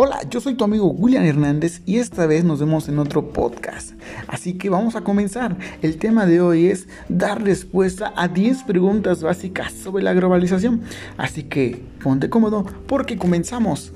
Hola, yo soy tu amigo William Hernández y esta vez nos vemos en otro podcast. Así que vamos a comenzar. El tema de hoy es dar respuesta a 10 preguntas básicas sobre la globalización. Así que ponte cómodo porque comenzamos.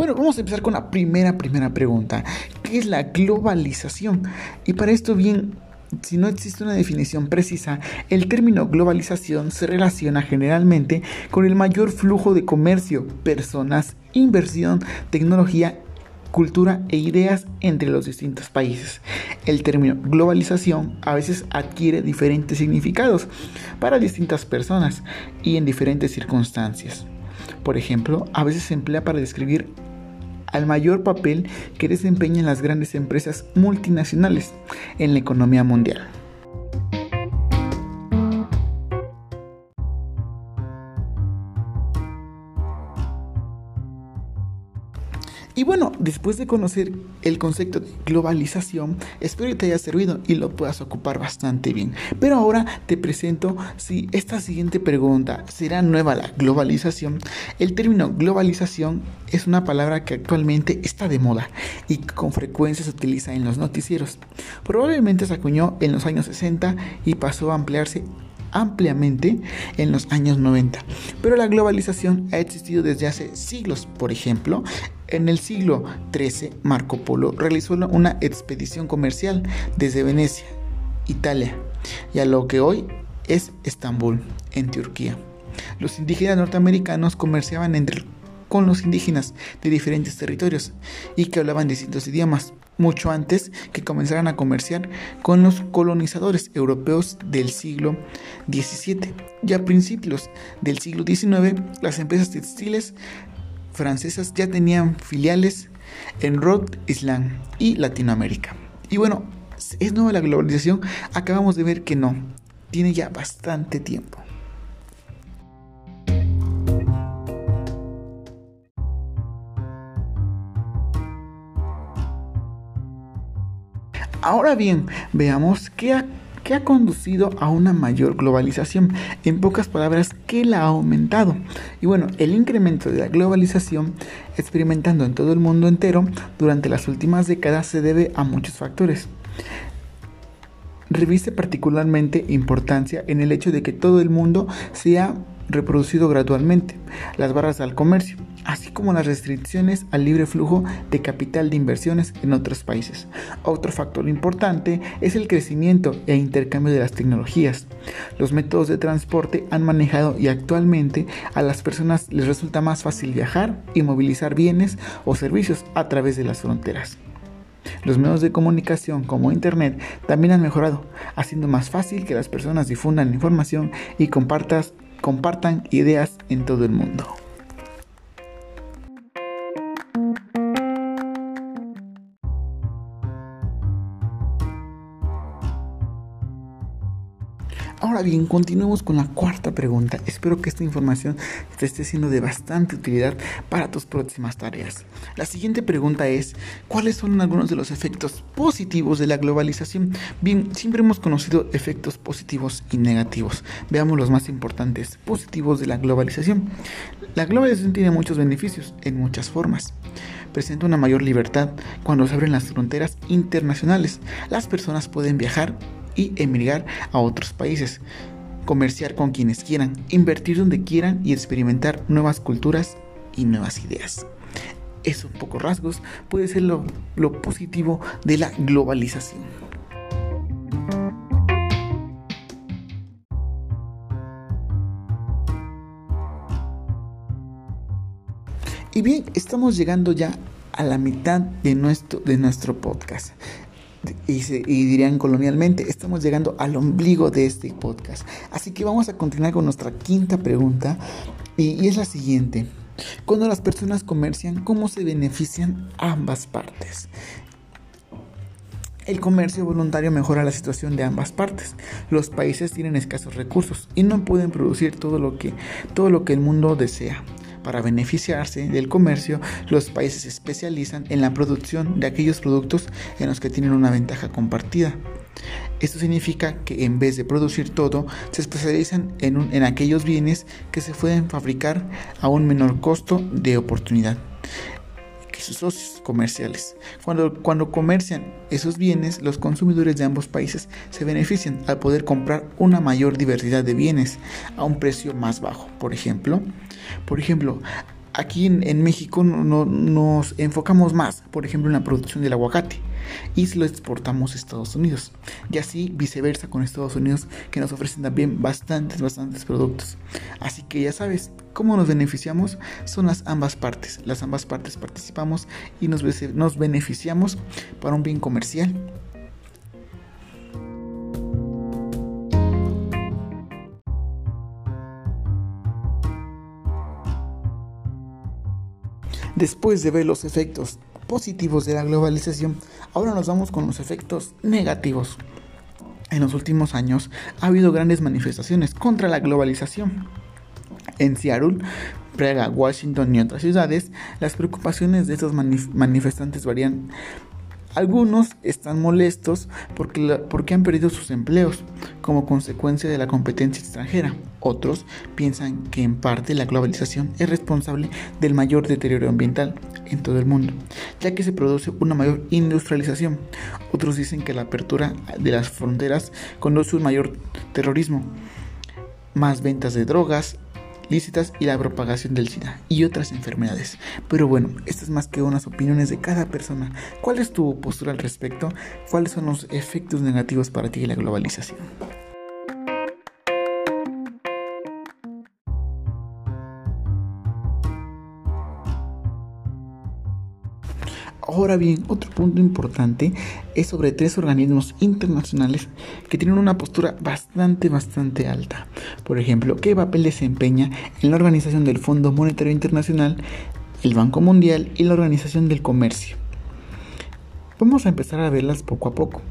Bueno, vamos a empezar con la primera, primera pregunta. ¿Qué es la globalización? Y para esto bien, si no existe una definición precisa, el término globalización se relaciona generalmente con el mayor flujo de comercio, personas, inversión, tecnología cultura e ideas entre los distintos países. El término globalización a veces adquiere diferentes significados para distintas personas y en diferentes circunstancias. Por ejemplo, a veces se emplea para describir al mayor papel que desempeñan las grandes empresas multinacionales en la economía mundial. Y bueno, después de conocer el concepto de globalización, espero que te haya servido y lo puedas ocupar bastante bien. Pero ahora te presento si esta siguiente pregunta será nueva la globalización. El término globalización es una palabra que actualmente está de moda y con frecuencia se utiliza en los noticieros. Probablemente se acuñó en los años 60 y pasó a ampliarse ampliamente en los años 90. Pero la globalización ha existido desde hace siglos. Por ejemplo, en el siglo XIII, Marco Polo realizó una expedición comercial desde Venecia, Italia, y a lo que hoy es Estambul, en Turquía. Los indígenas norteamericanos comerciaban con los indígenas de diferentes territorios y que hablaban distintos idiomas, mucho antes que comenzaran a comerciar con los colonizadores europeos del siglo XVII. Ya a principios del siglo XIX, las empresas textiles francesas ya tenían filiales en Rhode Island y Latinoamérica. Y bueno, ¿es nueva la globalización? Acabamos de ver que no, tiene ya bastante tiempo. Ahora bien, veamos qué ha que ha conducido a una mayor globalización. En pocas palabras, ¿qué la ha aumentado? Y bueno, el incremento de la globalización experimentando en todo el mundo entero durante las últimas décadas se debe a muchos factores. Reviste particularmente importancia en el hecho de que todo el mundo sea reproducido gradualmente las barras al comercio, así como las restricciones al libre flujo de capital de inversiones en otros países. Otro factor importante es el crecimiento e intercambio de las tecnologías. Los métodos de transporte han manejado y actualmente a las personas les resulta más fácil viajar y movilizar bienes o servicios a través de las fronteras. Los medios de comunicación como Internet también han mejorado, haciendo más fácil que las personas difundan información y compartan ideas en todo el mundo. Ahora bien, continuemos con la cuarta pregunta. Espero que esta información te esté siendo de bastante utilidad para tus próximas tareas. La siguiente pregunta es, ¿cuáles son algunos de los efectos positivos de la globalización? Bien, siempre hemos conocido efectos positivos y negativos. Veamos los más importantes positivos de la globalización. La globalización tiene muchos beneficios en muchas formas presenta una mayor libertad cuando se abren las fronteras internacionales. Las personas pueden viajar y emigrar a otros países, comerciar con quienes quieran, invertir donde quieran y experimentar nuevas culturas y nuevas ideas. Esos pocos rasgos puede ser lo, lo positivo de la globalización. Y bien, estamos llegando ya a la mitad de nuestro, de nuestro podcast y, dirían colonialmente, estamos llegando al ombligo de este podcast. Así que vamos a continuar con nuestra quinta pregunta y, es la siguiente. Cuando las personas comercian, ¿cómo se benefician ambas partes? El comercio voluntario mejora la situación de ambas partes. Los países tienen escasos recursos y no pueden producir todo lo que, todo lo que el mundo desea. Para beneficiarse del comercio, los países se especializan en la producción de aquellos productos en los que tienen una ventaja compartida. Esto significa que en vez de producir todo, se especializan en, en aquellos bienes que se pueden fabricar a un menor costo de oportunidad sus socios comerciales. Cuando, cuando comercian esos bienes, los consumidores de ambos países se benefician al poder comprar una mayor diversidad de bienes a un precio más bajo. Por ejemplo, por ejemplo, aquí en, México no, nos enfocamos más, por ejemplo, en la producción del aguacate y lo exportamos a Estados Unidos. Y así viceversa con Estados Unidos que nos ofrecen también bastantes, bastantes productos. Así que ya sabes, cómo nos beneficiamos son las ambas partes. Las ambas partes participamos y nos, nos beneficiamos para un bien comercial Después de ver los efectos positivos de la globalización, ahora nos vamos con los efectos negativos. En los últimos años ha habido grandes manifestaciones contra la globalización. En Seattle, Praga, Washington y otras ciudades, las preocupaciones de estos manifestantes varían algunos están molestos porque, porque, han perdido sus empleos como consecuencia de la competencia extranjera. Otros piensan que en parte la globalización es responsable del mayor deterioro ambiental en todo el mundo, ya que se produce una mayor industrialización. Otros dicen que la apertura de las fronteras conduce un mayor terrorismo, más ventas de drogas, lícitas y la propagación del SIDA y otras enfermedades. Pero bueno, esto es más que unas opiniones de cada persona. ¿Cuál es tu postura al respecto? ¿Cuáles son los efectos negativos para ti de la globalización? Ahora bien, otro punto importante es sobre tres organismos internacionales que tienen una postura bastante, bastante alta. Por ejemplo, ¿qué papel desempeña en la organización del Fondo Monetario Internacional, el Banco Mundial y la Organización del Comercio? Vamos a empezar a verlas poco a poco.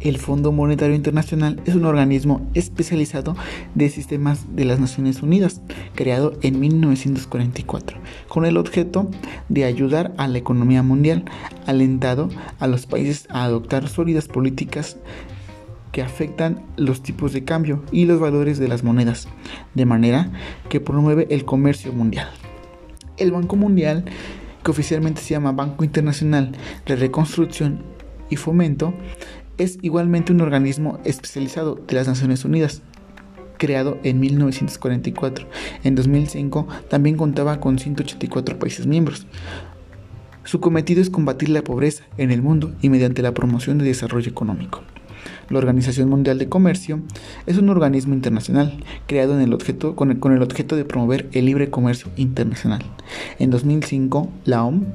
El Fondo Monetario Internacional es un organismo especializado de sistemas de las Naciones Unidas, creado en 1944, con el objeto de ayudar a la economía mundial, alentado a los países a adoptar sólidas políticas que afectan los tipos de cambio y los valores de las monedas, de manera que promueve el comercio mundial. El Banco Mundial que oficialmente se llama Banco Internacional de Reconstrucción y Fomento, es igualmente un organismo especializado de las Naciones Unidas, creado en 1944. En 2005 también contaba con 184 países miembros. Su cometido es combatir la pobreza en el mundo y mediante la promoción de desarrollo económico. La Organización Mundial de Comercio es un organismo internacional creado con, el, objeto de promover el libre comercio internacional. En 2005, la OMS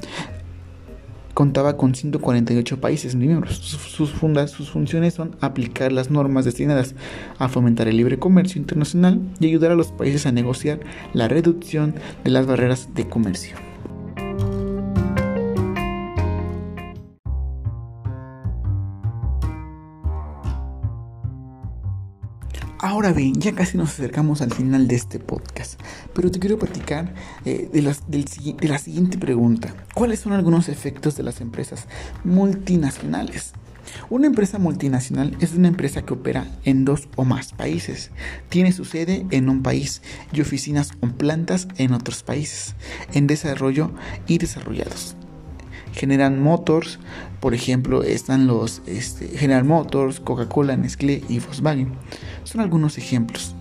contaba con 148 países miembros. Sus, sus funciones son aplicar las normas destinadas a fomentar el libre comercio internacional y ayudar a los países a negociar la reducción de las barreras de comercio. Ahora bien, ya casi nos acercamos al final de este podcast, pero te quiero platicar eh, de, de la siguiente pregunta. ¿Cuáles son algunos efectos de las empresas multinacionales? Una empresa multinacional es una empresa que opera en dos o más países. Tiene su sede en un país y oficinas o plantas en otros países, en desarrollo y desarrollados. General Motors, por ejemplo, están los este, General Motors, Coca-Cola, Nestlé y Volkswagen. Son algunos ejemplos.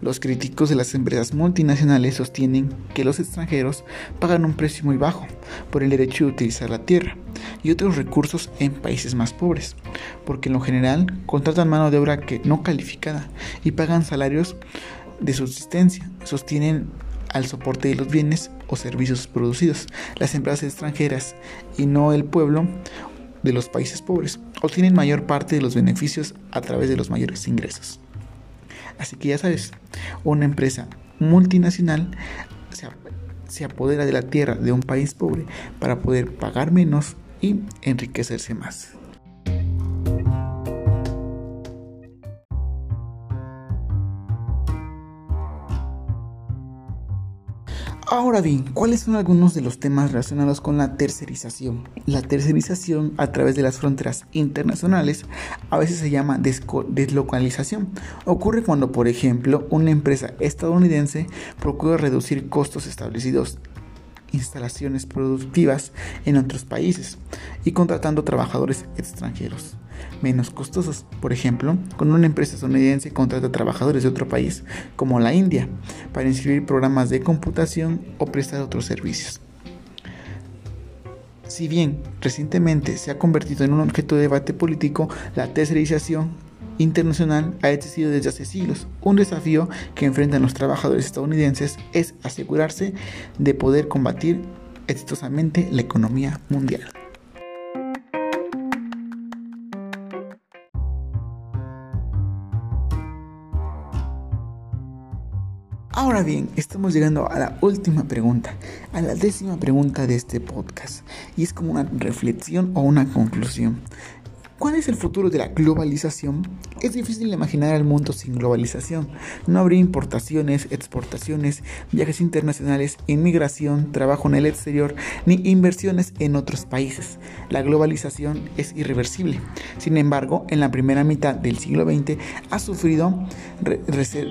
Los críticos de las empresas multinacionales sostienen que los extranjeros pagan un precio muy bajo por el derecho de utilizar la tierra y otros recursos en países más pobres, porque en lo general contratan mano de obra que no calificada y pagan salarios de subsistencia, sostienen al soporte de los bienes o servicios producidos. Las empresas extranjeras y no el pueblo de los países pobres obtienen mayor parte de los beneficios a través de los mayores ingresos. Así que ya sabes, una empresa multinacional se, se apodera de la tierra de un país pobre para poder pagar menos y enriquecerse más. Ahora bien, ¿cuáles son algunos de los temas relacionados con la tercerización? La tercerización a través de las fronteras internacionales a veces se llama deslocalización. Ocurre cuando, por ejemplo, una empresa estadounidense procura reducir costos establecidos instalaciones productivas en otros países y contratando trabajadores extranjeros menos costosos. Por ejemplo, cuando una empresa estadounidense contrata trabajadores de otro país, como la India, para inscribir programas de computación o prestar otros servicios. Si bien recientemente se ha convertido en un objeto de debate político, la tercerización internacional ha existido desde hace siglos. Un desafío que enfrentan los trabajadores estadounidenses es asegurarse de poder combatir exitosamente la economía mundial. Ahora bien, estamos llegando a la última pregunta, a la décima pregunta de este podcast, y es como una reflexión o una conclusión. ¿Cuál es el futuro de la globalización? Es difícil imaginar el mundo sin globalización. No habría importaciones, exportaciones, viajes internacionales, inmigración, trabajo en el exterior, ni inversiones en otros países. La globalización es irreversible. Sin embargo, en la primera mitad del siglo XX ha sufrido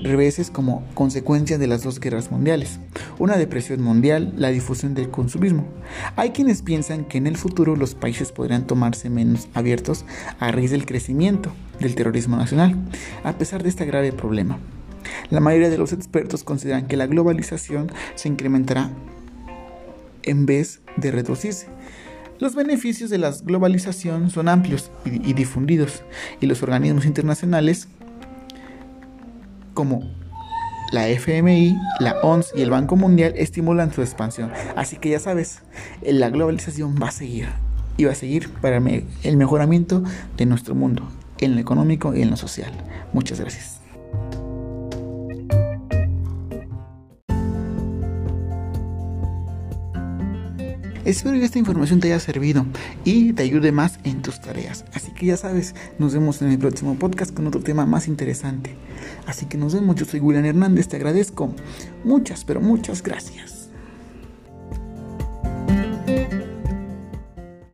reveses como consecuencia de las dos guerras mundiales, una depresión mundial, la difusión del consumismo. Hay quienes piensan que en el futuro los países podrían tomarse menos abiertos a raíz del crecimiento del terrorismo nacional, a pesar de este grave problema. La mayoría de los expertos consideran que la globalización se incrementará en vez de reducirse. Los beneficios de la globalización son amplios y, difundidos, y los organismos internacionales como la FMI, la ONS y el Banco Mundial estimulan su expansión. Así que ya sabes, la globalización va a seguir y va a seguir para el mejoramiento de nuestro mundo, en lo económico y en lo social. Muchas gracias. Espero que esta información te haya servido y te ayude más en tus tareas. Así que ya sabes, nos vemos en el próximo podcast con otro tema más interesante. Así que nos vemos, yo soy William Hernández, te agradezco. Muchas, pero muchas gracias.